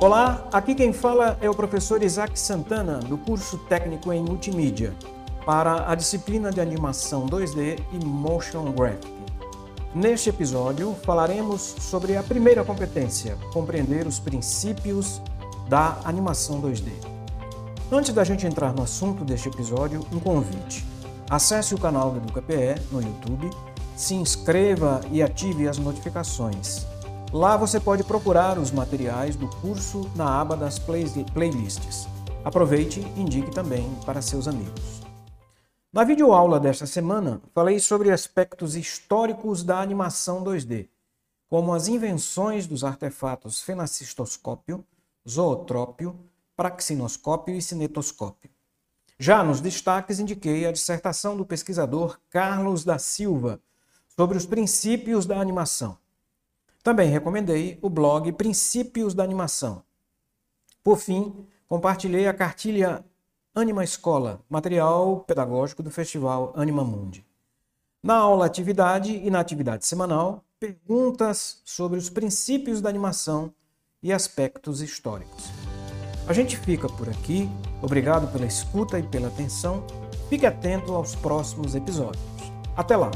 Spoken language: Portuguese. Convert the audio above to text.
Olá, aqui quem fala é o professor Isaac Santana, do curso técnico em multimídia, para a disciplina de animação 2D e motion graphic. Neste episódio, falaremos sobre a primeira competência, compreender os princípios da animação 2D. Antes da gente entrar no assunto deste episódio, um convite. Acesse o canal do EducaPE no YouTube, se inscreva e ative as notificações. Lá você pode procurar os materiais do curso na aba das playlists. Aproveite e indique também para seus amigos. Na videoaula desta semana, falei sobre aspectos históricos da animação 2D, como as invenções dos artefatos fenacistoscópio, zootrópio, praxinoscópio e cinetoscópio. Já nos destaques indiquei a dissertação do pesquisador Carlos da Silva sobre os princípios da animação. Também recomendei o blog Princípios da Animação. Por fim, compartilhei a cartilha Anima Escola, material pedagógico do Festival Anima Mundi. Na aula atividade e na atividade semanal, perguntas sobre os princípios da animação e aspectos históricos. A gente fica por aqui. Obrigado pela escuta e pela atenção. Fique atento aos próximos episódios. Até lá!